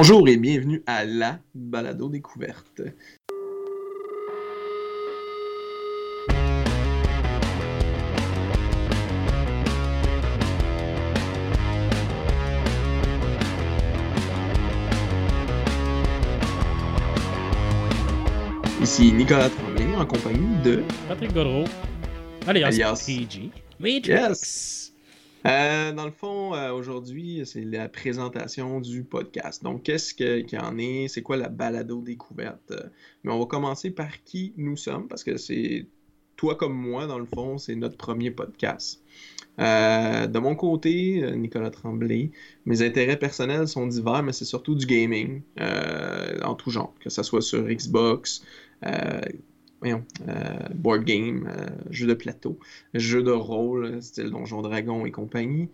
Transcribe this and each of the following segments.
Bonjour et bienvenue à la balado découverte. Ici Nicolas Tremblay en compagnie de Patrick Godreau, alias, Alias. PG. Matrix. Yes. Euh, dans le fond, euh, aujourd'hui, c'est la présentation du podcast. Donc, qu'est-ce que- qu'il y en est? C'est quoi la balado découverte? Mais on va commencer par qui nous sommes, parce que c'est toi comme moi, dans le fond, c'est notre premier podcast. Euh, de mon côté, Nicolas Tremblay, mes intérêts personnels sont divers, mais c'est surtout du gaming en tout genre, que ce soit sur Xbox, voyons, euh, board game, euh, jeux de plateau, jeux de rôle, style Donjon Dragon et compagnie.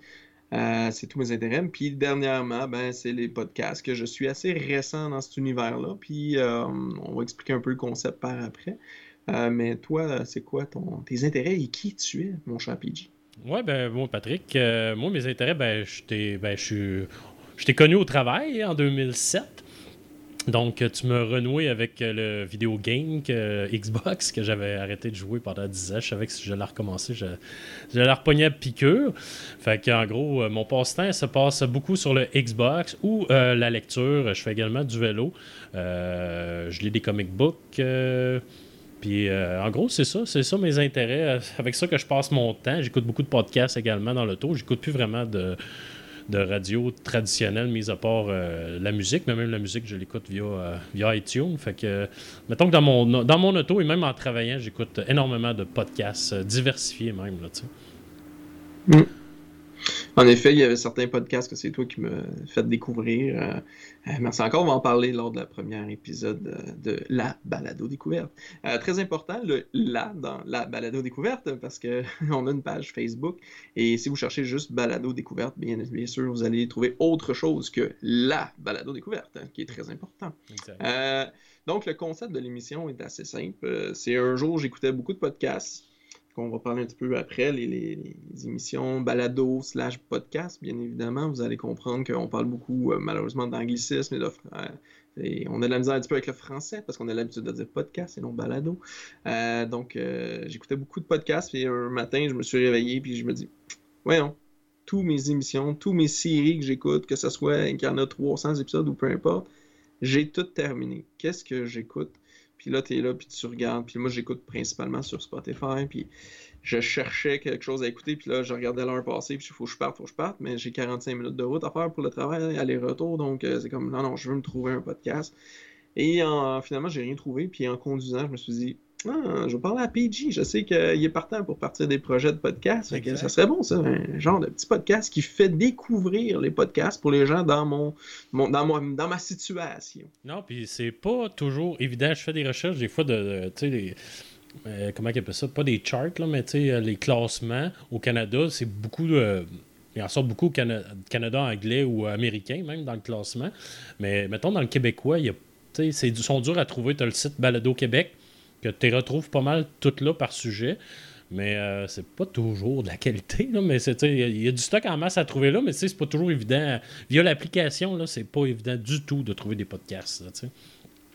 Euh, c'est tous mes intérêts. Puis dernièrement, ben, c'est les podcasts que je suis assez récent dans cet univers-là. Puis euh, on va expliquer un peu le concept par après. Mais toi, c'est quoi ton, tes intérêts et qui tu es, mon cher PG? Ouais, ben, moi, Patrick, moi, mes intérêts, ben, je ben, t'ai connu au travail en 2007. Donc, euh, tu m'as renoué avec euh, le vidéo game que- Xbox que j'avais arrêté de jouer pendant 10 ans. Je savais que si j'allais recommencer, je, j'allais repogner à piqûre. Fait gros, euh, mon passe-temps se passe beaucoup sur le Xbox ou euh, la lecture. Je fais également du vélo. Euh, je lis des comic books. euh, puis euh, en gros, c'est ça, c'est ça mes intérêts. Euh, Avec ça que je passe mon temps. J'écoute beaucoup de podcasts également dans l'auto. J'écoute plus vraiment de, de radio traditionnelle, mis à part euh, la musique, mais même la musique, je l'écoute via, euh, via iTunes. Fait que, mettons que dans mon, dans mon auto et même en travaillant, j'écoute énormément de podcasts, euh, diversifiés même. Là, sais. En effet, il y avait certains podcasts que c'est toi qui me fait découvrir. Euh, euh, merci encore, on va en parler lors de la première épisode euh, de la balado découverte. Euh, très important, le la dans la balado découverte, parce que on a une page Facebook et si vous cherchez juste balado découverte, bien, bien sûr, vous allez trouver autre chose que la balado découverte, hein, qui est très important. Euh, donc, le concept de l'émission est assez simple. C'est un jour, j'écoutais beaucoup de podcasts, qu'on va parler un petit peu après, les, émissions balado slash podcast, bien évidemment. Vous allez comprendre qu'on parle beaucoup, euh, malheureusement, d'anglicisme et de... euh, et on a de la misère un petit peu avec le français parce qu'on a l'habitude de dire podcast et non balado. Euh, donc, j'écoutais beaucoup de podcasts et un matin, je me suis réveillé puis je me dis, voyons, tous mes émissions, tous mes séries que j'écoute, que ce soit qu'il y en a 300 épisodes ou peu importe, j'ai tout terminé. Qu'est-ce que j'écoute? Puis là, tu es là, puis tu regardes. Puis moi, j'écoute principalement sur Spotify. Puis je cherchais quelque chose à écouter. Puis là, je regardais l'heure passer. Puis il faut que je parte, faut que je parte. Mais j'ai 45 minutes de route à faire pour le travail, aller-retour. Donc, euh, c'est comme, non, non, je veux me trouver un podcast. Et en- finalement, j'ai rien trouvé. Puis en conduisant, je me suis dit, ah, je vais parler à PG. Je sais qu'il est partant pour partir des projets de podcast. Que ça serait bon, ça, un genre de petit podcast qui fait découvrir les podcasts pour les gens dans mon, mon- dans, mon- dans ma situation. Non, puis c'est pas toujours évident. Je fais des recherches des fois de, de, tu sais, les- euh, comment ils appellent ça? Pas des charts, là, mais tu sais, les classements au Canada, c'est beaucoup. euh, il en sort beaucoup au Cana- Canada anglais ou américain, même dans le classement. Mais mettons, dans le québécois, il y a, tu sais, c'est du- sont durs à trouver. Tu as le site Balado Québec, que tu retrouves pas mal toutes là par sujet. Mais euh, c'est pas toujours de la qualité, là, mais il y a- il y, a du stock en masse à trouver là, mais c'est pas toujours évident. Via l'application, là, c'est pas évident du tout de trouver des podcasts. là.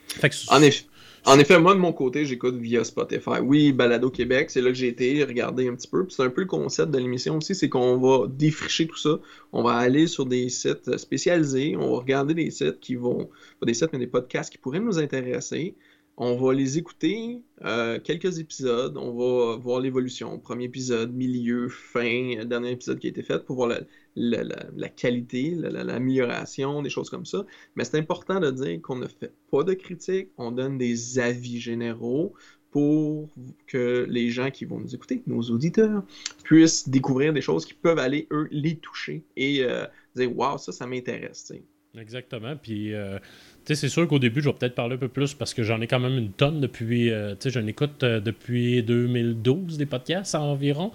Fait que En effet, en effet, moi de mon côté, j'écoute via Spotify. Oui, Balado Québec, c'est là que j'ai été regarder un petit peu. C'est un peu le concept de l'émission aussi, c'est qu'on va défricher tout ça. On va aller sur des sites spécialisés, on va regarder des sites qui vont, pas des sites, mais des podcasts qui pourraient nous intéresser. On va les écouter, euh, quelques épisodes, on va voir l'évolution, premier épisode, milieu, fin, euh, dernier épisode qui a été fait pour voir la, qualité, la- la- l'amélioration, des choses comme ça. Mais c'est important de dire qu'on ne fait pas de critique, on donne des avis généraux pour que les gens qui vont nous écouter, nos auditeurs, puissent découvrir des choses qui peuvent aller, eux, les toucher et euh, dire Waouh, ça, ça m'intéresse. Exactement. Puis, c'est sûr qu'au début, je vais peut-être parler un peu plus parce que j'en ai quand même une tonne depuis. euh, tu sais, j'en écoute euh, depuis 2012 des podcasts environ.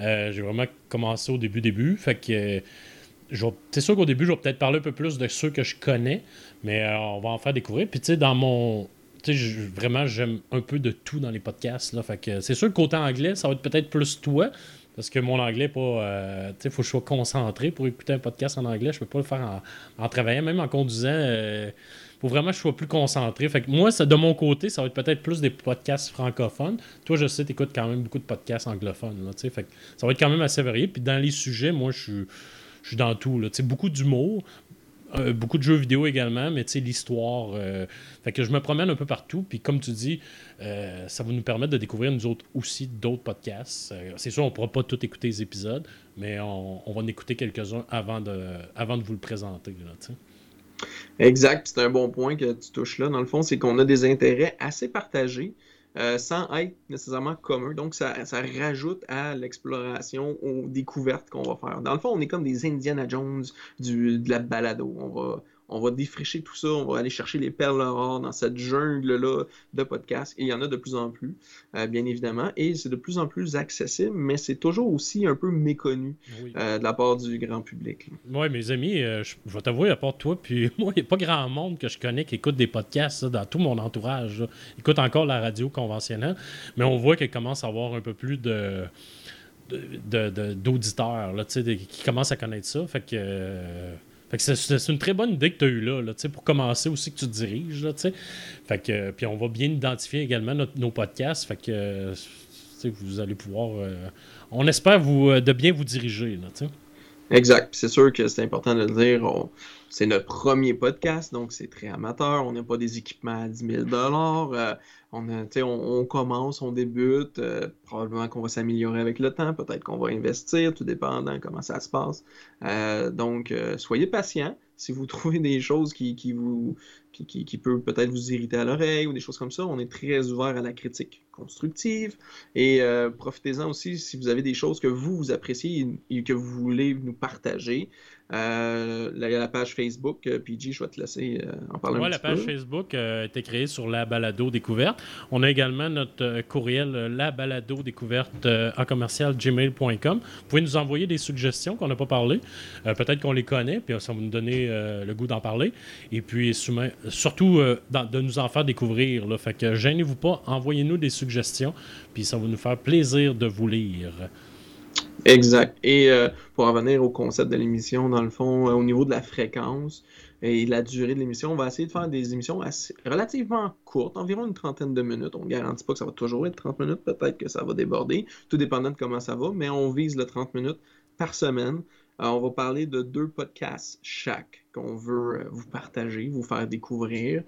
Euh, J'ai vraiment commencé au début, début. Fait que. euh, c'est sûr qu'au début, je vais peut-être parler un peu plus de ceux que je connais, mais on va en faire découvrir. Puis, tu sais, dans mon. Tu sais, vraiment, j'aime un peu de tout dans les podcasts. Là, fait que c'est sûr que côté anglais, ça va être peut-être plus toi. Parce que mon anglais, pas. Tu sais, faut que je sois concentré pour écouter un podcast en anglais. Je peux pas le faire en, travaillant, même en conduisant. Faut vraiment que je sois plus concentré. Fait que moi, de mon côté, ça va être peut-être plus des podcasts francophones. Toi, je sais, tu écoutes quand même beaucoup de podcasts anglophones. Fait que ça va être quand même assez varié. Puis dans les sujets, moi, je suis dans tout. Beaucoup d'humour, euh, beaucoup de jeux vidéo également, mais l'histoire. Euh, fait que je me promène un peu partout. Puis comme tu dis, euh, ça va nous permettre de découvrir aussi d'autres podcasts. c'est sûr, on ne pourra pas tout écouter les épisodes, mais on, va en écouter quelques-uns avant de vous le présenter. Exact. C'est un bon point que tu touches là. Dans le fond, c'est qu'on a des intérêts assez partagés. Euh, sans être nécessairement commun. Donc, ça, rajoute à l'exploration, aux découvertes qu'on va faire. Dans le fond, on est comme des Indiana Jones du, de la balado. On va, on va défricher tout ça, on va aller chercher les perles rares dans cette jungle-là de podcasts. Et il y en a de plus en plus, euh, bien évidemment. Et c'est de plus en plus accessible, mais c'est toujours aussi un peu méconnu euh, de la part du grand public. Oui, mes amis, euh, je, vais t'avouer, à part toi, puis moi, il n'y a pas grand monde que je connais qui écoute des podcasts dans tout mon entourage. Écoute encore la radio conventionnelle, mais on voit qu'elle commence à avoir un peu plus de d'auditeurs qui commencent à connaître ça. Fait que c'est une très bonne idée que tu as eue là, pour commencer aussi que tu diriges. Là, fait que, puis on va bien identifier également nos podcasts. Fait que vous allez pouvoir. Euh, on espère vous, euh, de bien vous diriger. Là, exact. C'est sûr que c'est important de le dire. C'est notre premier podcast, donc c'est très amateur. On n'a pas des équipements à 10 000 euh, on, commence, on débute. Euh, probablement qu'on va s'améliorer avec le temps. Peut-être qu'on va investir, tout dépendant comment ça se passe. Euh, donc, soyez patients. Si vous trouvez des choses qui, qui, qui, peut peut-être vous irriter à l'oreille ou des choses comme ça, on est très ouvert à la critique constructive. Et profitez-en aussi si vous avez des choses que vous, vous appréciez et que vous voulez nous partager. Euh, la, la, page Facebook, euh, PG, je vais te laisser euh, en parler un petit peu. La page Facebook a été créée sur la balado découverte. On a également notre courriel la balado découverte en commercial gmail.com. Vous pouvez nous envoyer des suggestions qu'on n'a pas parlé. Peut-être qu'on les connaît, puis ça va nous donner le goût d'en parler. Et puis surtout de nous en faire découvrir. Là. Fait que gênez-vous pas, envoyez-nous des suggestions, puis ça va nous faire plaisir de vous lire. Exact. Et euh, pour revenir au concept de l'émission, dans le fond, euh, au niveau de la fréquence et la durée de l'émission, on va essayer de faire des émissions relativement courtes, environ une trentaine de minutes. On ne garantit pas que ça va toujours être 30 minutes, peut-être que ça va déborder, tout dépendant de comment ça va, mais on vise le 30 minutes par semaine. Euh, on va parler de deux podcasts chaque qu'on veut vous partager, vous faire découvrir.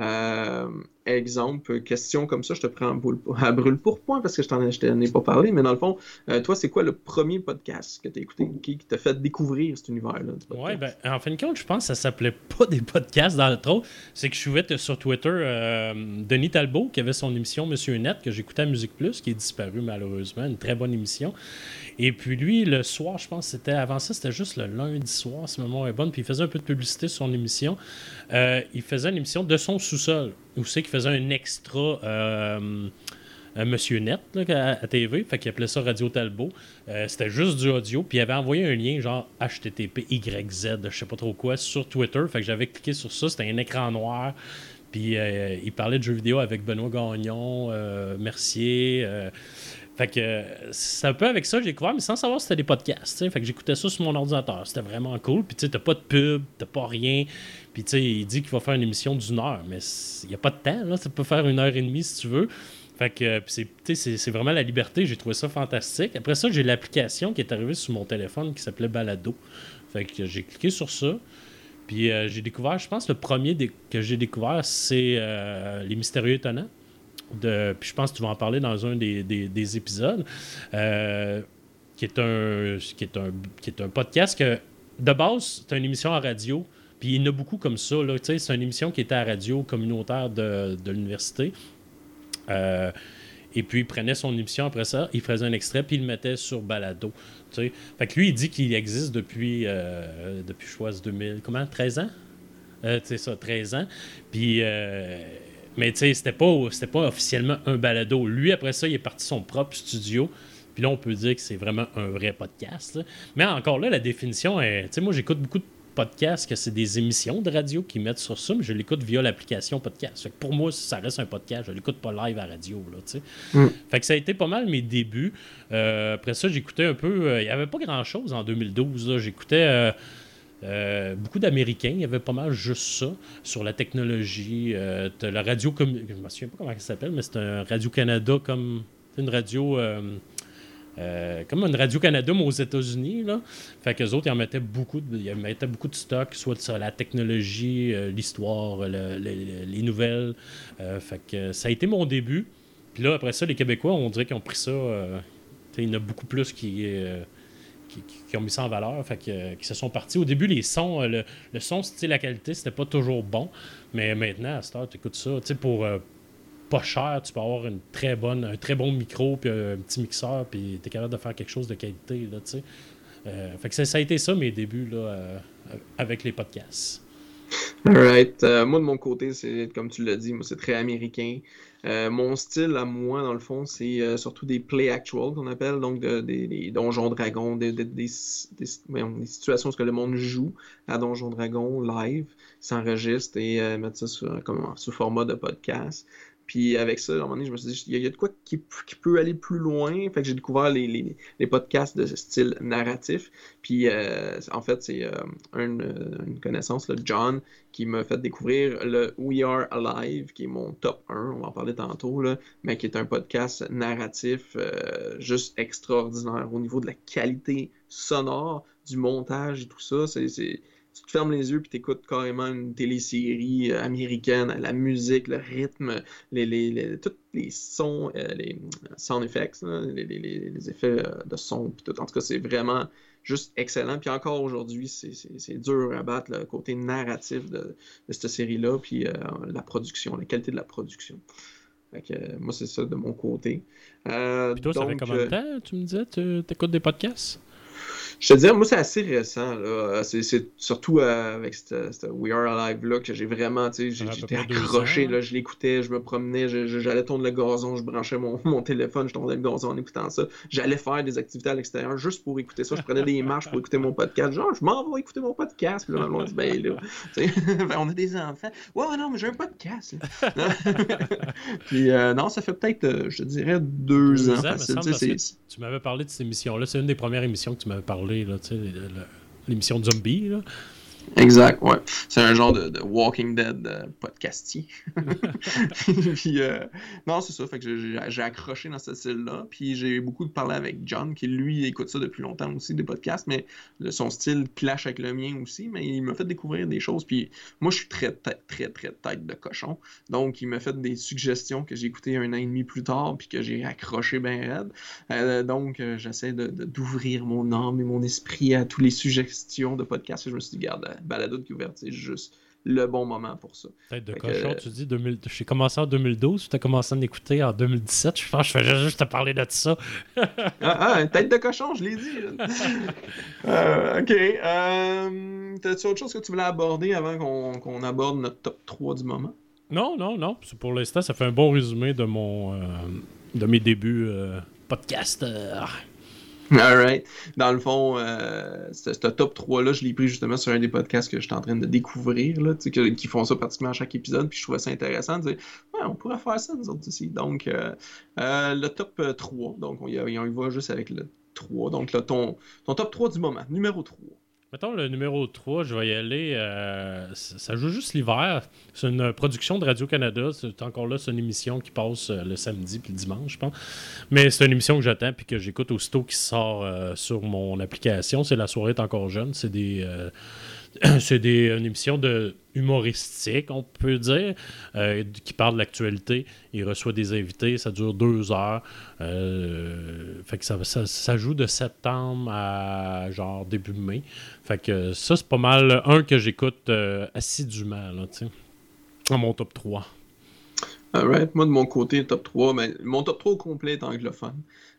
Euh, exemple, question comme ça, je te prends à brûle pour point parce que je t'en ai, pas parlé, mais dans le fond, euh, toi, c'est quoi le premier podcast que tu as écouté qui, t'a fait découvrir cet univers-là? Ouais, ben, en fin de compte, je pense que ça s'appelait pas des podcasts dans le trop. C'est que je suivais sur Twitter euh, Denis Talbot qui avait son émission Monsieur Net que j'écoutais à Musique Plus, qui est disparu malheureusement, une très bonne émission. Et puis lui, le soir, je pense c'était avant ça, c'était juste le lundi soir, si ma mémoire est bonne, puis il faisait un peu de publicité sur son émission. il faisait une émission de son sous-sol. Où c'est qu'il faisait un extra. Euh, Monsieur Net à, TV, fait qu'il appelait ça Radio Talbot. Euh, c'était juste du audio, puis il avait envoyé un lien genre HTTP YZ, je sais pas trop quoi, sur Twitter. Fait que j'avais cliqué sur ça, c'était un écran noir. Puis euh, il parlait de jeux vidéo avec Benoît Gagnon, Mercier. Fait que c'est un peu avec ça que j'ai découvert, mais sans savoir si c'était des podcasts. Fait que j'écoutais ça sur mon ordinateur. C'était vraiment cool. Puis tu sais, t'as pas de pub, t'as pas rien. Puis, tu sais, il dit qu'il va faire une émission d'une heure, mais il n'y a pas de temps, là. Ça peut faire une heure et demie si tu veux. Fait que c'est vraiment la liberté. J'ai trouvé ça fantastique. Après ça, j'ai l'application qui est arrivée sur mon téléphone qui s'appelait Balado. Fait que j'ai cliqué sur ça. Puis euh, j'ai découvert, je pense, le premier que j'ai découvert, c'est euh, Les Mystérieux Étonnants. Puis je pense que tu vas en parler dans un des, des, épisodes. Euh, qui, est un, qui, est un, qui podcast que, de base, c'est une émission à radio puis il y en a beaucoup comme ça. C'est une émission qui était à la radio communautaire de, l'université. Euh, et puis, il prenait son émission après ça, il faisait un extrait, puis il le mettait sur Balado. Fait que lui, il dit qu'il existe depuis, euh, depuis, je crois, 2000, comment, 13 ans? Euh, c'est ça, 13 ans. Puis, euh, mais tu sais, c'était pas, pas officiellement un balado. Lui, après ça, il est parti son propre studio. Puis là, on peut dire que c'est vraiment un vrai podcast. Mais encore là, la définition est. Tu sais, moi, j'écoute beaucoup de podcasts que c'est des émissions de radio qui mettent sur ça, mais je l'écoute via l'application podcast. pour moi, ça reste un podcast. Je l'écoute pas live à radio. Là, mm. Fait que ça a été pas mal mes débuts. Euh, après ça, j'écoutais un peu. Euh, il n'y avait pas grand-chose en 2012. J'écoutais. Euh, beaucoup d'Américains, il y avait pas mal juste ça sur la technologie. la radio, je me souviens pas comment ça s'appelle, mais c'est un Radio-Canada comme une radio euh, comme une Radio-Canada, aux États-Unis. Là. Fait qu'eux autres, ils en mettaient beaucoup de, ils mettaient beaucoup de stock, soit sur la technologie, euh, l'histoire, les nouvelles. Euh, fait que ça a été mon début. Puis là, après ça, les Québécois, on dirait qu'ils ont pris ça. il y en a beaucoup plus qui, qui, ont mis ça en valeur, fait que, qui se sont partis. Au début, les sons, le, son, la qualité, c'était pas toujours bon. Mais maintenant, à Star, tu écoutes ça. Pour, pas cher, tu peux avoir très un très bon micro, puis un petit mixeur, puis tu es capable de faire quelque chose de qualité. Là, euh, fait que ça, a été ça mes débuts là, euh, avec les podcasts. Alright. Euh, moi, de mon côté, c'est comme tu l'as dit, moi, c'est très américain. mon style, à moi, dans le fond, c'est surtout des play actual qu'on appelle, donc des donjons dragons, des, situations où le monde joue à donjons dragons live, s'enregistre et mettre ça sous format de podcast. Puis avec ça, à un moment donné, je me suis dit, il y, a de quoi qui, peut aller plus loin. Fait que j'ai découvert les, podcasts de style narratif. Puis euh, en fait, c'est euh, une, connaissance, John, qui m'a fait découvrir le We Are Alive, qui est mon top 1, on va en parler tantôt, là, mais qui est un podcast narratif euh, juste extraordinaire au niveau de la qualité sonore, du montage et tout ça. C'est tu te fermes les yeux puis t'écoutes carrément une télésérie euh, américaine, la musique, le rythme, les, les, tous les sons, euh, les sound effects, les, effets euh, de son, puis tout. En tout cas, c'est vraiment juste excellent. Puis encore aujourd'hui, c'est dur à battre le côté narratif de, cette série-là, puis la production, la qualité de la production. Fait moi, c'est ça de mon côté. puis toi, ça fait combien de temps, tu me disais, tu écoutes des podcasts? Je te dis, moi, c'est assez récent. C'est, surtout euh, avec cette, We Are Alive là que j'ai vraiment, tu sais, j'étais accroché. Là, je l'écoutais, je me promenais, j'allais tourner le gazon, je branchais mon, mon, téléphone, je tournais le gazon en écoutant ça. J'allais faire des activités à l'extérieur juste pour écouter ça. Je prenais des marches pour écouter mon podcast. Genre, je m'en vais écouter mon podcast. Puis là, on dit, ben là, ben, on a des enfants. Ouais, non, mais j'ai un podcast. Puis euh, non, ça fait peut-être, euh, je te dirais, deux, ans. tu m'avais parlé de cette émission-là. C'est une des premières émissions que tu m'avais parlé l'émission Zombie. Là. Exact, ouais. C'est un genre de, Walking Dead euh, podcastier. puis, euh, non, c'est ça. Fait que j'ai accroché dans ce style-là. Puis j'ai beaucoup de parler avec John, qui lui écoute ça depuis longtemps aussi, des podcasts, mais son style clash avec le mien aussi. Mais il m'a fait découvrir des choses. Puis moi, je suis très, très, très, très tête de cochon. Donc, il m'a fait des suggestions que j'ai écoutées un an et demi plus tard, puis que j'ai accroché bien raide. Euh, donc, j'essaie d'ouvrir mon âme et mon esprit à toutes les suggestions de podcasts. je me suis dit, garde, balado de couverte, c'est juste le bon moment pour ça. Tête de cochon, tu dis, 2000... j'ai commencé en 2012, tu as commencé à m'écouter en 2017, je pense que je faisais juste te parler de ça. ah, ah, tête de cochon, je l'ai dit. Euh, ok. Euh, T'as-tu autre chose que tu voulais aborder avant qu'on aborde notre top 3 du moment? Non, non, non. Pour l'instant, ça fait un bon résumé de mon euh, de mes débuts euh, podcast. Alright. Dans le fond, euh, ce top 3-là, je l'ai pris justement sur un des podcasts que j'étais en train de découvrir, là, qui font ça pratiquement à chaque épisode, puis je trouvais ça intéressant de dire Ouais, on pourrait faire ça, nous autres ici. Donc, euh, euh, le top 3, donc on y, va juste avec le 3. Donc, là, ton, ton top 3 du moment, numéro 3. Mettons le numéro 3, je vais y aller. Euh, ça joue juste l'hiver. C'est une production de Radio-Canada. C'est encore là, c'est une émission qui passe euh, le samedi puis le dimanche, je pense. Mais c'est une émission que j'attends puis que j'écoute aussitôt qui sort euh, sur mon application. C'est La soirée est encore jeune. C'est des c'est des, une émission de humoristique, on peut dire, euh, qui parle de l'actualité. Il reçoit des invités, ça dure deux heures. Euh, fait que ça, ça, joue de septembre à genre début mai. Fait que ça, c'est pas mal un que j'écoute euh, assidûment, là, dans mon top 3. Alright, moi de mon côté, top 3, mais mon top 3 au complet est anglophone.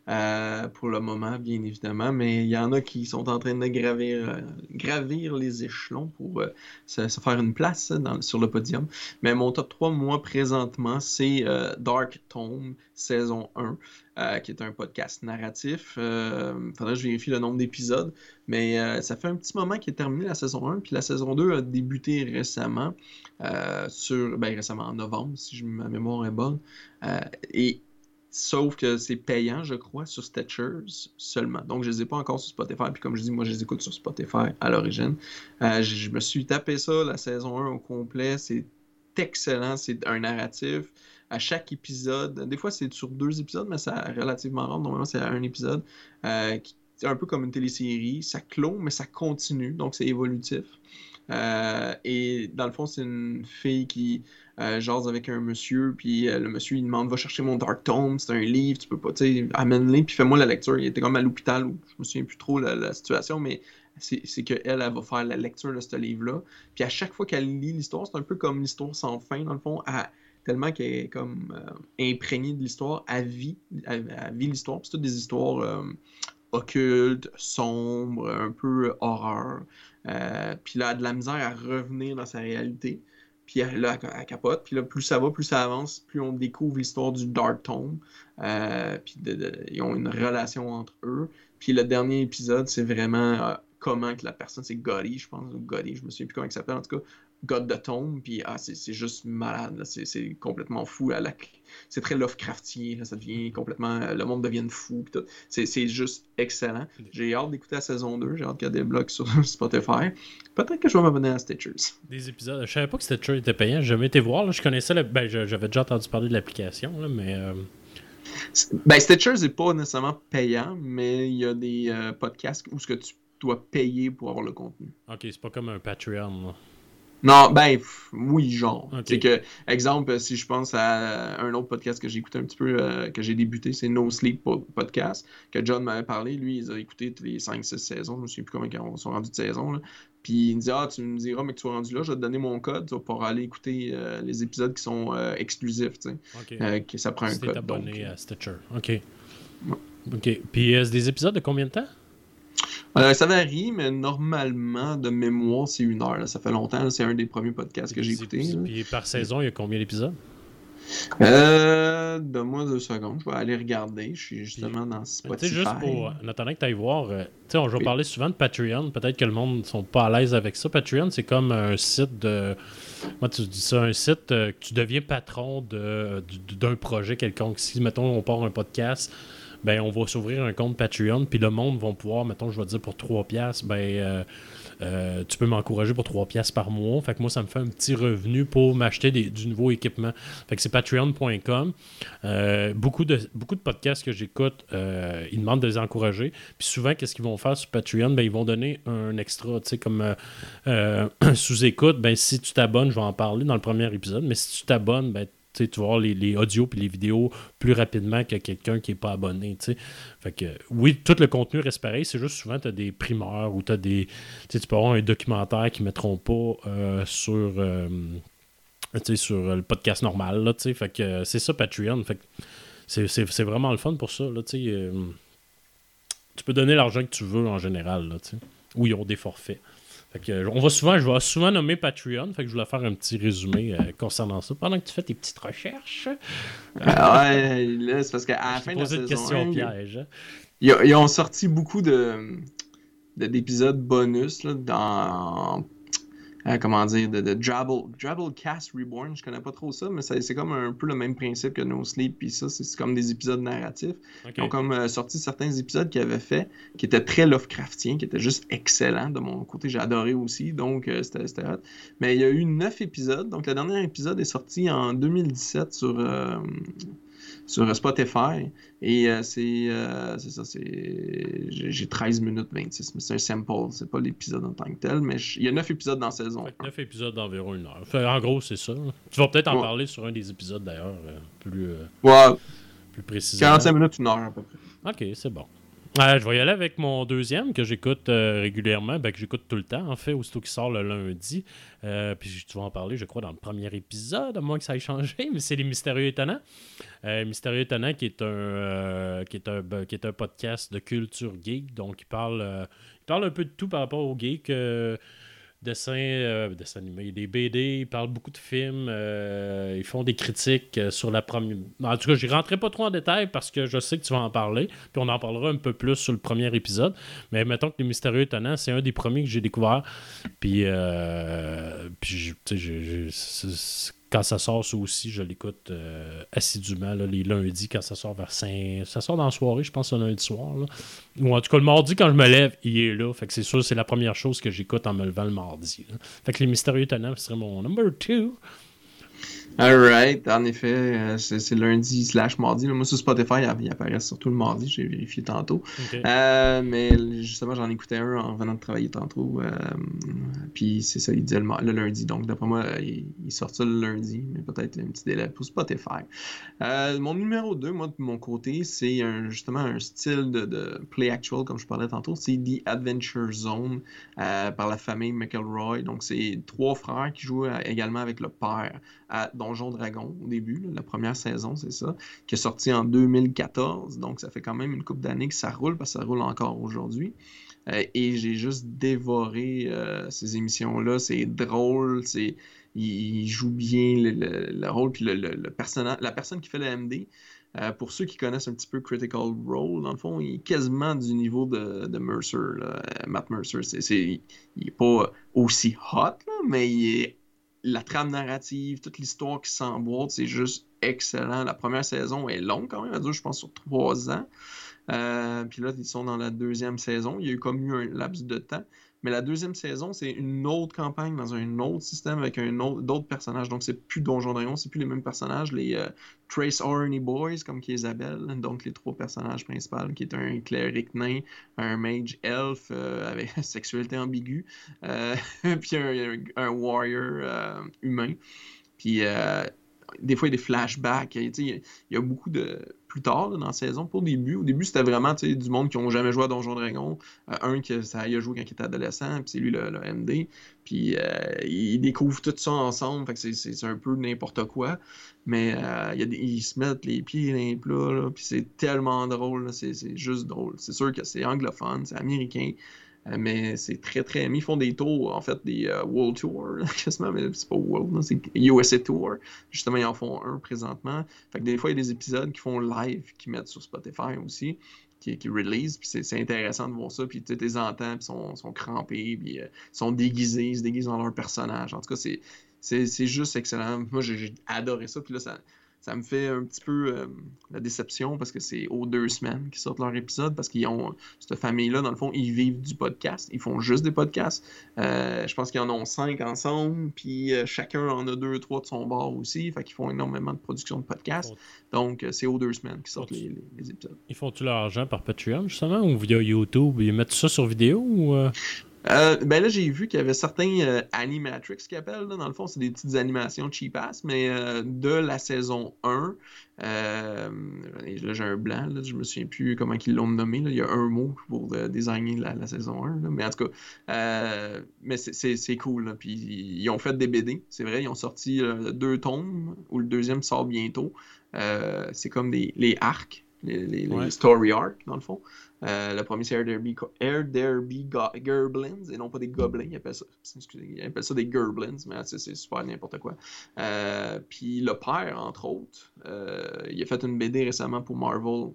Euh, pour le moment, bien évidemment, mais il y en a qui sont en train de gravir, euh, les échelons pour euh, se, faire une place sur le podium. Mais mon top 3, moi, présentement, c'est Dark Tome, saison 1, qui est un podcast narratif. Faudrait que je vérifie le nombre d'épisodes, mais ça fait un petit moment qu'il est terminé la saison 1, puis la saison 2 a débuté récemment, sur, ben, récemment en novembre, si ma mémoire est bonne. et Sauf que c'est payant, je crois, sur Stitchers seulement. Donc, je ne les ai pas encore sur Spotify. Puis, comme je dis, moi, je les écoute sur Spotify à l'origine. Euh, je, me suis tapé ça, la saison 1 au complet. C'est excellent. C'est un narratif. À chaque épisode, des fois, c'est sur deux épisodes, mais c'est relativement rare. Normalement, c'est un épisode. Euh, c'est un peu comme une télésérie. Ça clôt, mais ça continue. Donc, c'est évolutif. Euh, et dans le fond, c'est une fille qui euh, jase avec un monsieur, puis euh, le monsieur il demande va chercher mon Dark Tome, c'est un livre, tu peux pas, tu sais, amène-le, puis fais-moi la lecture. Il était comme à l'hôpital, je me souviens plus trop la, la situation, mais c'est qu'elle, elle, va faire la lecture de ce livre-là. Puis à chaque fois qu'elle lit l'histoire, c'est un peu comme l'histoire sans fin, dans le fond, tellement qu'elle est comme imprégnée de l'histoire, elle vit, elle, vit l'histoire. c'est toutes des histoires occultes, sombres, un peu horreur. Euh, puis là, elle a de la misère à revenir dans sa réalité. Puis là, elle, capote. Puis là, plus ça va, plus ça avance, plus on découvre l'histoire du Dark Tome. Euh, puis ils ont une relation entre eux. Puis le dernier épisode, c'est vraiment euh, comment que la personne, c'est Gotti, je pense, ou Gotti, je me souviens plus comment il s'appelle, en tout cas, God de Tomb, puis ah, c'est juste malade, c'est complètement fou. C'est très Lovecraftien, ça devient complètement. Le monde devient fou, c'est juste excellent. J'ai hâte d'écouter la saison 2, j'ai hâte qu'il y ait des blogs sur Spotify. Peut-être que je vais m'abonner à Stitchers. Des épisodes, je savais pas que Stitchers était payant, j'ai jamais été voir, je connaissais, le... ben, j'avais déjà entendu parler de l'application, mais. Euh, ben, Stitchers n'est pas nécessairement payant, mais il y a des euh, podcasts où ce que tu dois payer pour avoir le contenu. Ok, c'est pas comme un Patreon. Là. Non, ben oui, genre. C'est que, exemple, si je pense à un autre podcast que j'ai écouté un petit peu, euh, que j'ai débuté, c'est No Sleep Podcast, que John m'avait parlé. Lui, il a écouté toutes les 5-6 saisons. Je me souviens plus combien ils sont rendus de saison. Là. Puis il me dit Ah, tu me diras, mais que tu sois rendu là, je vais te donner mon code pour aller écouter euh, les épisodes qui sont euh, exclusifs. Tu sais. que ça prend un code. abonné à Stitcher. OK. OK. Puis c'est des épisodes de combien de temps? Euh, ça varie, mais normalement, de mémoire, c'est une heure. Ça fait longtemps. C'est un des premiers podcasts que j'ai écouté. Puis par saison, il y a combien d'épisodes? Euh, Donne-moi deux secondes, je vais aller regarder. Je suis justement dans Spotify. Tu sais, juste pour. En attendant que tu ailles voir, euh, tu sais, on va parler souvent de Patreon. Peut-être que le monde ne sont pas à l'aise avec ça. Patreon, c'est comme un site de. Moi, tu dis ça, un site euh, que tu deviens patron d'un projet quelconque. Si, mettons, on part un podcast ben on va s'ouvrir un compte Patreon, puis le monde va pouvoir, mettons, je vais dire pour 3 piastres, ben euh, euh, tu peux m'encourager pour 3 piastres par mois. Fait que moi, ça me fait un petit revenu pour m'acheter du nouveau équipement. Fait que c'est patreon.com. Euh, beaucoup, de, beaucoup de podcasts que j'écoute, ils demandent de les encourager. Puis souvent, qu'est-ce qu'ils vont faire sur Patreon? Ben, ils vont donner un extra, tu sais, comme sous-écoute. Ben, si tu t'abonnes, je vais en parler dans le premier épisode, mais si tu t'abonnes, ben, tu vas voir les, les audios et les vidéos plus rapidement que quelqu'un qui n'est pas abonné. Fait que oui, tout le contenu reste pareil, c'est juste souvent tu as des primeurs ou as des. Tu peux avoir un documentaire qui ne mettront pas euh, sur. Euh, sur le podcast normal. Là, fait que c'est ça Patreon. Fait c'est vraiment le fun pour ça. Là, euh, tu peux donner l'argent que tu veux en général. Là, ils ont des forfaits on va souvent, je vais souvent nommer Patreon, fait que je voulais faire un petit résumé euh, concernant ça pendant que tu fais tes petites recherches. Ah ouais, là, c'est parce qu'à la fin de la saison question piège. Hein. Ils, ont sorti beaucoup de d'épisodes bonus là, dans euh, comment dire, de, de Drabble, Cast Reborn. Je connais pas trop ça, mais c'est comme un peu le même principe que No Sleep. Puis ça, c'est comme des épisodes narratifs. Ils ont comme euh, sorti certains épisodes qu'ils avaient fait qui étaient très Lovecraftiens, qui étaient juste excellents. De mon côté, j'ai adoré aussi. Donc, euh, c'était hot. Mais il y a eu neuf épisodes. Donc, le dernier épisode est sorti en 2017 sur sur Spotify. Et euh, euh, c'est ça, c'est. J'ai 13 minutes 26, mais c'est un sample, c'est pas l'épisode en tant que tel, mais il y a 9 épisodes dans la saison. 9 épisodes d'environ une heure. en gros, c'est ça. Tu vas peut-être en parler sur un des épisodes d'ailleurs, euh, plus, ouais. plus précisément. 45 minutes, une heure à peu près. Ok, c'est bon. je vais y aller avec mon deuxième que j'écoute euh, régulièrement, ben, que j'écoute tout le temps, en fait, aussitôt qu'il sort le lundi. Euh, puis tu vas en parler, je crois, dans le premier épisode, à moins que ça ait changé, mais c'est Les Mystérieux Étonnants. Euh, Mystérieux Étonnants, qui est, un, qui, est un, ben, qui est un podcast de culture geek, donc il parle, il parle un peu de tout par rapport au geek dessins, euh, dessins animés, des BD, ils parlent beaucoup de films, euh, ils font des critiques euh, sur la première. En tout cas, je rentrerai pas trop en détail parce que je sais que tu vas en parler, puis on en parlera un peu plus sur le premier épisode. Mais mettons que Les Mystérieux Étonnants, c'est un des premiers que j'ai découvert. Puis, puis tu sais, quand ça sort, ça aussi, je l'écoute euh, assidûment les lundis quand ça sort vers 5. Ça sort dans la soirée, je pense, le lundi soir. Ou en tout cas, le mardi, quand je me lève, il est là. Fait que c'est sûr, c'est la première chose que j'écoute en me levant le mardi. Fait que les mystérieux étonnants, ce serait mon number 2. Alright, en effet, euh, c'est lundi slash mardi. Moi, sur Spotify, il apparaît surtout le mardi, j'ai vérifié tantôt. Euh, mais justement, j'en écoutais un en venant de travailler tantôt. Euh, puis c'est ça, il disait le, lundi. Donc, d'après moi, il, sort ça le lundi, mais peut-être un petit délai pour Spotify. mon numéro 2, moi, de mon côté, c'est justement un style de, play actual, comme je parlais tantôt. C'est The Adventure Zone par la famille McElroy. Donc, c'est trois frères qui jouent également avec le père à Donjon Dragon au début, la première saison, c'est ça, qui est sorti en 2014. Donc ça fait quand même une couple d'années que ça roule, parce que ça roule encore aujourd'hui. Euh, et j'ai juste dévoré euh, ces émissions-là. C'est drôle, c'est il, joue bien le, rôle, puis la personne qui fait le MD. Euh, pour ceux qui connaissent un petit peu Critical Role, dans le fond, il est quasiment du niveau de, Mercer, Matt Mercer. C'est, il n'est pas aussi hot, mais il est la trame narrative, toute l'histoire qui s'emboîte, c'est juste excellent. La première saison est longue quand même, elle dure, je pense, sur trois ans. Euh, puis là, ils sont dans la deuxième saison. Il y a eu comme eu un laps de temps. Mais la deuxième saison, c'est une autre campagne dans un autre système avec un autre, d'autres personnages. Donc, c'est plus Donjon Dragon, c'est plus les mêmes personnages. Les euh, Trace Orny Boys, comme qui les. Donc, les trois personnages principaux, qui est un cléric nain, un mage elf euh, avec sexualité ambiguë, euh, puis un, warrior humain. Puis, des fois, il y a des flashbacks. Il y a beaucoup de plus tard dans la saison, pas au début. Au début, c'était vraiment du monde qui n'ont jamais joué à Donjon Dragon. Euh, un qui a joué quand il était adolescent, puis c'est lui le, MD. Puis euh, ils découvrent tout ça ensemble, que c'est un peu n'importe quoi. Mais euh, ils se mettent les pieds dans les plats, puis c'est tellement drôle, c'est juste drôle. C'est sûr que c'est anglophone, c'est américain. Euh, mais c'est très très. Ils font des tours, en fait, des euh, World Tour, quasiment, mais c'est pas World, c'est USA Tour. Justement, ils en font un présentement. Fait que des fois, il y a des épisodes qui font live, qui mettent sur Spotify aussi, qui, qui release, puis c'est intéressant de voir ça. Puis tu les entends, puis sont, sont crampés, puis euh, sont déguisés, ils se déguisent dans leur personnage. En tout cas, c'est juste excellent. Moi, j'ai adoré ça. Puis là, ça ça me fait un petit peu euh, la déception parce que c'est aux deux semaines qu'ils sortent leur épisode parce qu'ils ont cette famille-là, dans le fond, ils vivent du podcast. Ils font juste des podcasts. Euh, je pense qu'ils en ont cinq ensemble, puis euh, chacun en a deux, trois de son bord aussi. Fait qu'ils font énormément de production de podcasts. Donc, c'est aux deux semaines qu'ils sortent les, épisodes. Ils font-tu leur argent par Patreon, justement, ou via YouTube? Ils mettent ça sur vidéo ou. Euh, ben là, j'ai vu qu'il y avait certains euh, animatrix qui appellent. Là, dans le fond, c'est des petites animations cheap-ass, mais euh, de la saison 1, là, j'ai un blanc, là, je me souviens plus comment ils l'ont nommé. Là. Il y a un mot pour désigner la, saison 1. Là. Mais en tout cas, mais c'est cool. Puis ils ont fait des BD, c'est vrai. Ils ont sorti deux tomes, où le deuxième sort bientôt. c'est comme des, les arcs, les, les story arcs, dans le fond. Euh, le premier, c'est Air Derby, Air Derby Gerblins, et non pas des gobelins. Ils appellent ça, ils appellent ça des Gerblins, mais c'est super n'importe quoi. Euh, puis le père, entre autres, euh, il a fait une BD récemment pour Marvel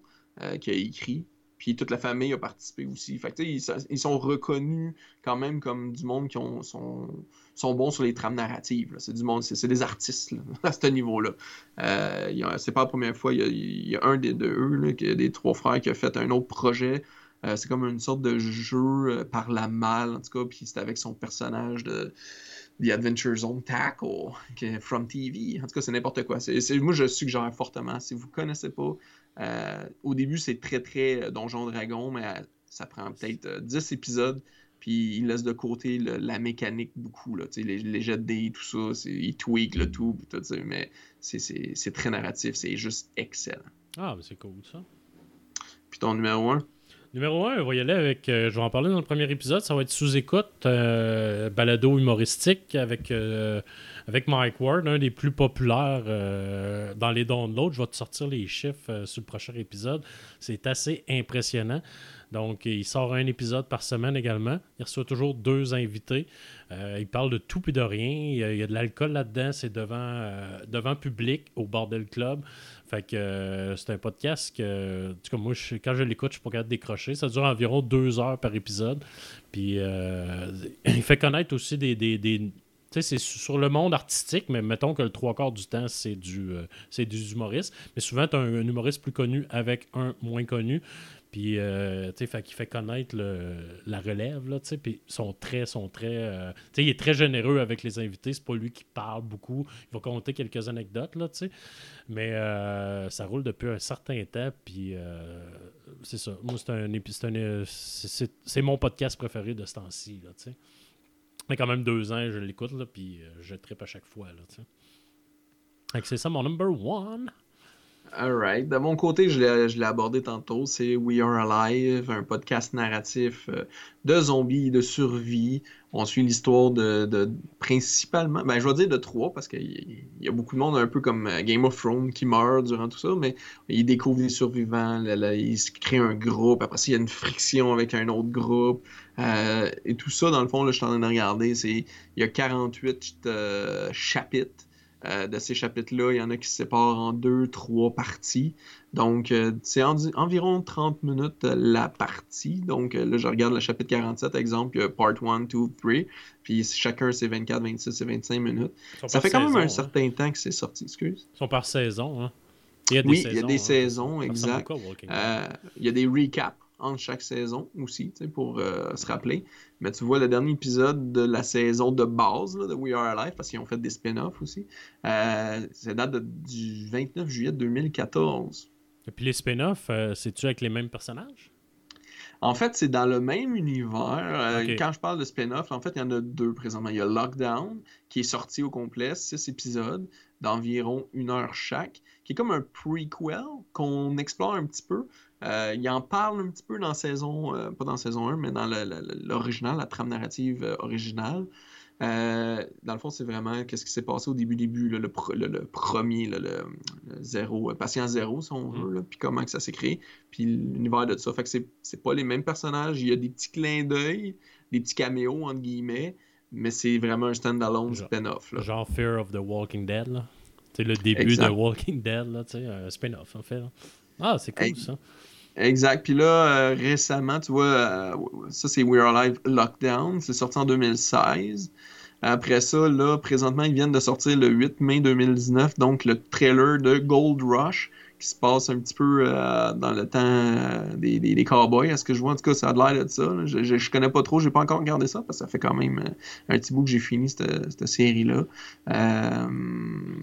qui a écrit. Puis toute la famille a participé aussi. Fait ils, sont reconnus quand même comme du monde qui ont, sont, bons sur les trames narratives. C'est du monde, c'est des artistes à ce niveau-là. Euh, c'est pas la première fois. Il y a, un des deux, des trois frères, qui a fait un autre projet. Euh, c'est comme une sorte de jeu euh, par la malle, en tout cas, puis c'est avec son personnage de The Adventure Zone Tackle, From TV. En tout cas, c'est n'importe quoi. moi, je suggère fortement. Si vous ne connaissez pas, au début, c'est très, très Donjon Dragon, mais ça prend peut-être 10 épisodes. Puis il laisse de côté la mécanique beaucoup, là, les, les jets de dés, tout ça, il tweak le tout, tout mais c'est très narratif, c'est juste excellent. Ah, mais c'est cool ça. Puis ton numéro 1 Numéro 1, on va y aller avec. Euh, je vais en parler dans le premier épisode. Ça va être sous-écoute, euh, balado humoristique avec, euh, avec Mike Ward, un des plus populaires dans les downloads. Je vais te sortir les chiffres sur le prochain épisode. C'est assez impressionnant. Donc, il sort un épisode par semaine également. Il reçoit toujours deux invités. il parle de tout et de rien. Il y a, de l'alcool là-dedans. C'est devant, devant public au Bordel Club. Fait que euh, c'est un podcast que, moi, quand je l'écoute, je suis pas capable de décrocher. Ça dure environ deux heures par épisode. Puis euh, il fait connaître aussi des. des, des tu sais, c'est sur le monde artistique, mais mettons que le trois quarts du temps, c'est du, euh, c'est du humoriste. Mais souvent, tu as un, humoriste plus connu avec un moins connu. Puis, euh, tu sais, fait connaître la relève, là, tu sais. Puis, très, sont très. Euh, tu sais, il est très généreux avec les invités. C'est pas lui qui parle beaucoup. Il va compter quelques anecdotes, là, tu sais. Mais euh, ça roule depuis un certain temps. Puis, c'est ça. Moi, c'est un. C'est mon podcast préféré de ce temps-ci, là, tu sais. Mais quand même deux ans, je l'écoute, là. Puis, je tripe à chaque fois, là, tu sais. C'est ça mon number one. Alright. De mon côté, je l'ai abordé tantôt, c'est We Are Alive, un podcast narratif euh, de zombies, de survie. On suit l'histoire de, principalement, ben je vais dire de trois, parce qu'il y, a beaucoup de monde un peu comme euh, Game of Thrones qui meurt durant tout ça, mais ils découvrent des survivants, ils se créent un groupe, après ça, il y a une friction avec un autre groupe. Euh, et tout ça, dans le fond, là, je suis en train de regarder, il y a 48 chapitres euh, de ces chapitres-là, il y en a qui se séparent en deux, trois parties. Donc, euh, c'est environ 30 minutes euh, la partie. Donc, là, je regarde le chapitre 47, exemple, part 1, 2, 3. Puis chacun, c'est 24, 26 et 25 minutes. Ça fait quand même un hein. certain temps que c'est sorti, excuse. Ils sont par saison, hein? Il y a des oui, il y a des hein. saisons, exact. il y a des recaps entre chaque saison aussi, pour euh, se rappeler. Mais tu vois, le dernier épisode de la saison de base de We Are Alive, parce qu'ils ont fait des spin-offs aussi, euh, ça date du 29 juillet 2014. Et puis les spin-offs, euh, c'est-tu avec les mêmes personnages? En fait, c'est dans le même univers. Quand je parle de spin-off, en fait, il y en a deux présentement. Il y a Lockdown, qui est sorti au complet, six épisodes d'environ une heure chaque, qui est comme un prequel qu'on explore un petit peu. Euh, il en parle un petit peu dans saison, euh, pas dans saison 1, mais dans l'original, la trame narrative euh, originale. dans le fond, c'est vraiment qu'est-ce qui s'est passé au début, début, le, premier, le, zéro, patient zéro, si on veut, mm. puis comment que ça s'est créé, puis l'univers de ça. Fait que c'est pas les mêmes personnages, il y a des petits clins d'œil, des petits caméos, entre guillemets, mais c'est vraiment un stand-alone spin-off. Genre Fear of the Walking Dead, là. C'est le début de Walking Dead, là, un spin-off, en fait. Ah, c'est cool, ça. Exact. Puis là, euh, récemment, tu vois, euh, ça c'est We're Alive Lockdown. C'est sorti en 2016. Après ça, là, présentement, ils viennent de sortir le 8 mai 2019, donc le trailer de Gold Rush, qui se passe un petit peu euh, dans le temps des, des, cowboys. Est-ce que je vois, en tout cas, ça a l'air de ça. Je, je, connais pas trop, j'ai pas encore regardé ça, parce que ça fait quand même un petit bout que j'ai fini cette, série-là.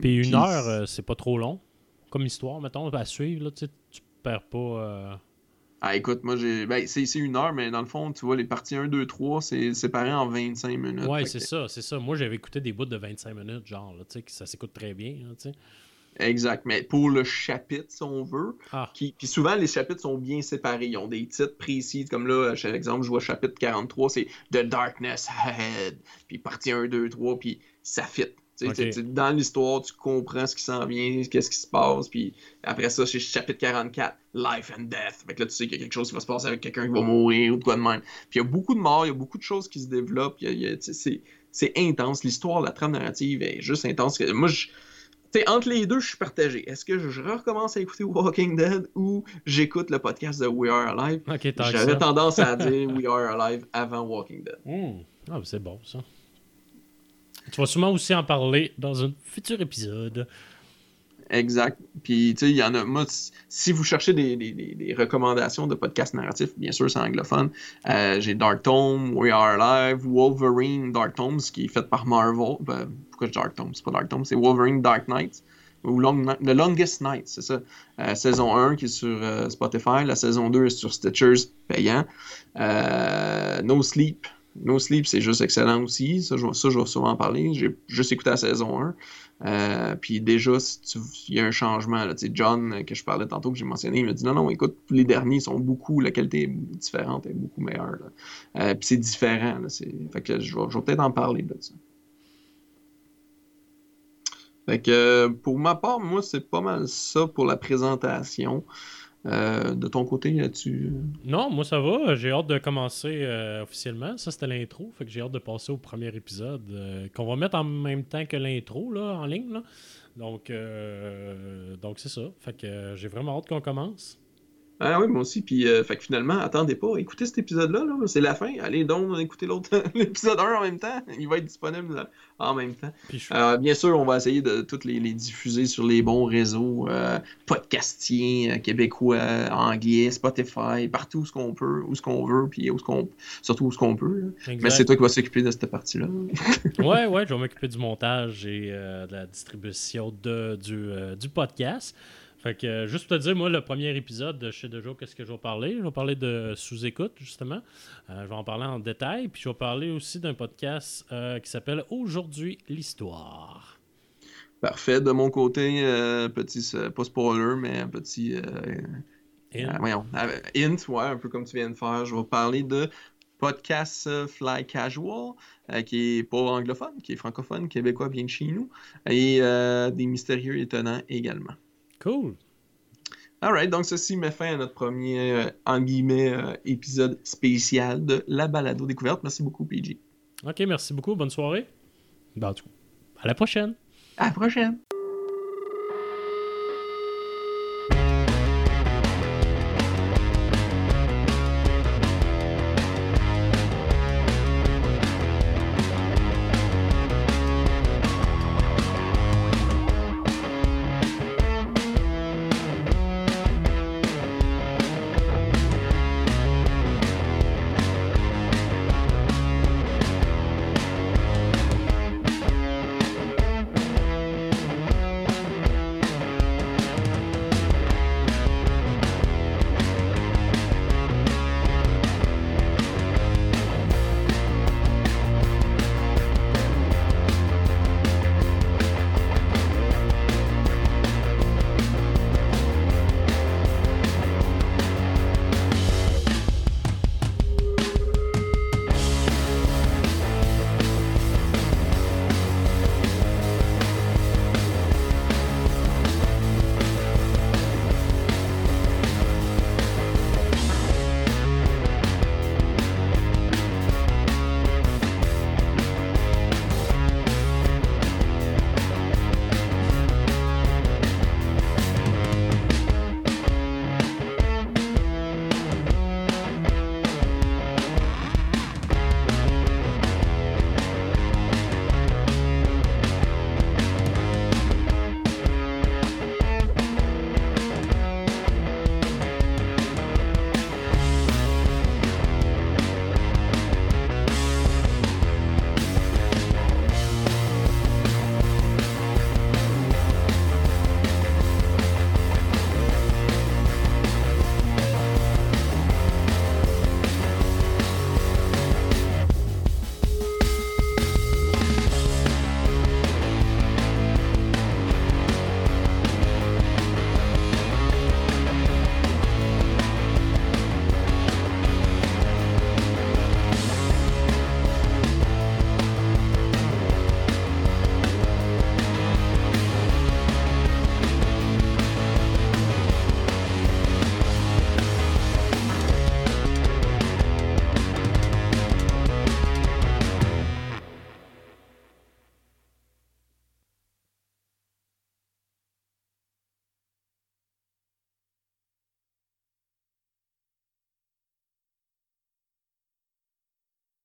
puis une heure, c'est pas trop long comme histoire, mettons, à suivre. Là, tu perds pas. Ah, écoute, moi, j'ai. Ben, c'est une heure, mais dans le fond, tu vois, les parties 1, 2, 3, c'est séparé en 25 minutes. Ouais, c'est ça, c'est ça. Moi, j'avais écouté des bouts de 25 minutes, genre, là, tu sais, ça s'écoute très bien, tu sais. Exact, mais pour le chapitre, si on veut. Ah. Qui... Puis souvent, les chapitres sont bien séparés. Ils ont des titres précis. Comme là, par exemple, je vois chapitre 43, c'est The Darkness Ahead. Puis partie 1, 2, 3, puis ça fit dans l'histoire, tu comprends ce qui s'en vient, qu'est-ce qui se passe, puis après ça, c'est chapitre 44, Life and Death. Fait là, tu sais qu'il y a quelque chose qui va se passer avec quelqu'un qui va mourir ou de quoi de même. Puis il y a beaucoup de morts, il y a beaucoup de choses qui se développent, c'est intense. L'histoire, la trame narrative est juste intense. Moi, je, entre les deux, je suis partagé. Est-ce que je recommence à écouter Walking Dead ou j'écoute le podcast de We Are Alive? J'avais tendance à dire We Are Alive avant Walking Dead. Hmm. Ah, c'est bon, ça. Tu vas sûrement aussi en parler dans un futur épisode. Exact. Puis, tu sais, il y en a. Moi, si vous cherchez des, recommandations de podcasts narratifs, bien sûr, c'est anglophone. Euh, j'ai Dark Tome, We Are Alive, Wolverine Dark Tomes, qui est fait par Marvel. Ben, pourquoi Dark Tome? C'est pas Dark Tome, c'est Wolverine Dark Knight. Ou The Longest Night, c'est ça. Euh, saison 1 qui est sur euh, Spotify. La saison 2 est sur Stitchers, payant. no Sleep, No Sleep, c'est juste excellent aussi. Ça, je, vais souvent en parler. J'ai juste écouté la saison 1. Euh, puis déjà, il y a un changement. Là. John, que je parlais tantôt, que j'ai mentionné, il m'a dit non, non, écoute, les derniers sont beaucoup, la qualité est différente, est beaucoup meilleure. Euh, puis c'est différent. Là, fait que je vais, vais peut-être en parler de ça. Fait que pour ma part, moi, c'est pas mal ça pour la présentation. Euh, de ton côté, là-dessus? Non, moi ça va. J'ai hâte de commencer euh, officiellement. Ça, c'était l'intro. Fait que j'ai hâte de passer au premier épisode euh, qu'on va mettre en même temps que l'intro en ligne. Donc, donc c'est ça. Fait que j'ai vraiment hâte qu'on commence. Ah oui, moi aussi. Puis, euh, fait que finalement, attendez pas, écoutez cet épisode-là, -là, c'est la fin. Allez donc écouter l'autre, l'épisode 1 en même temps. Il va être disponible en même temps. Euh, bien sûr, on va essayer de toutes les, diffuser sur les bons réseaux euh, podcastiens, québécois, anglais, Spotify, partout où ce qu'on peut, où ce qu'on veut, puis où ce qu'on, surtout où ce qu'on peut. Mais c'est toi qui vas s'occuper de cette partie-là. ouais, ouais, je vais m'occuper du montage et de la distribution de, du, du podcast. Fait que, euh, juste pour te dire, moi, le premier épisode, je sais déjà qu'est-ce que je vais parler. Je vais parler de sous-écoute, justement. Euh, je vais en parler en détail. Puis je vais parler aussi d'un podcast euh, qui s'appelle Aujourd'hui l'Histoire. Parfait. De mon côté, petit, pas spoiler, mais un petit. Int. voyons, int, ouais, un peu comme tu viens de faire. Je vais parler de podcast Fly Casual, qui est pas anglophone, qui est francophone, québécois, bien de chez nous, et des mystérieux étonnants également. Cool. Alright, donc ceci met fin à notre premier, euh, en guillemets, euh, épisode spécial de La Balado Découverte. Merci beaucoup, PG. Ok, merci beaucoup. Bonne soirée. Ben, à la prochaine. À la prochaine.